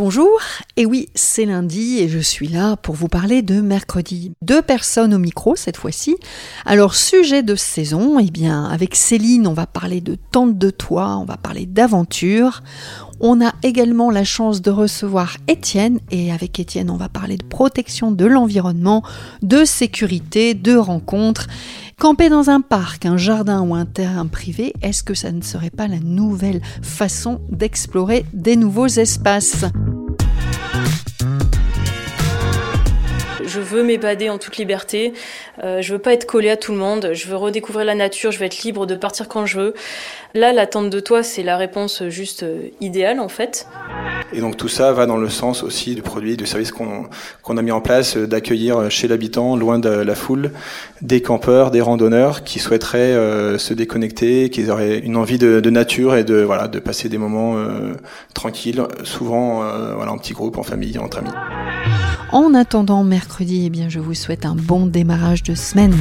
Bonjour, et oui, c'est lundi et je suis là pour vous parler de mercredi. Deux personnes au micro cette fois-ci. Alors, sujet de saison, eh bien, avec Céline, on va parler de tente de toit, on va parler d'aventure. On a également la chance de recevoir Étienne et avec Étienne, on va parler de protection de l'environnement, de sécurité, de rencontres. Camper dans un parc, un jardin ou un terrain privé, est-ce que ça ne serait pas la nouvelle façon d'explorer des nouveaux espaces? Je veux m'évader en toute liberté. Euh, je veux pas être collé à tout le monde. Je veux redécouvrir la nature. Je veux être libre de partir quand je veux. Là, la tente de toit, c'est la réponse juste euh, idéale en fait. Et donc tout ça va dans le sens aussi du produit, du service qu'on a mis en place, euh, d'accueillir chez l'habitant, loin de la foule, des campeurs, des randonneurs qui souhaiteraient se déconnecter, qui auraient une envie de, nature et de voilà de passer des moments tranquilles, souvent voilà en petit groupe, en famille, entre amis. En attendant mercredi, eh bien, je vous souhaite un bon démarrage de semaine.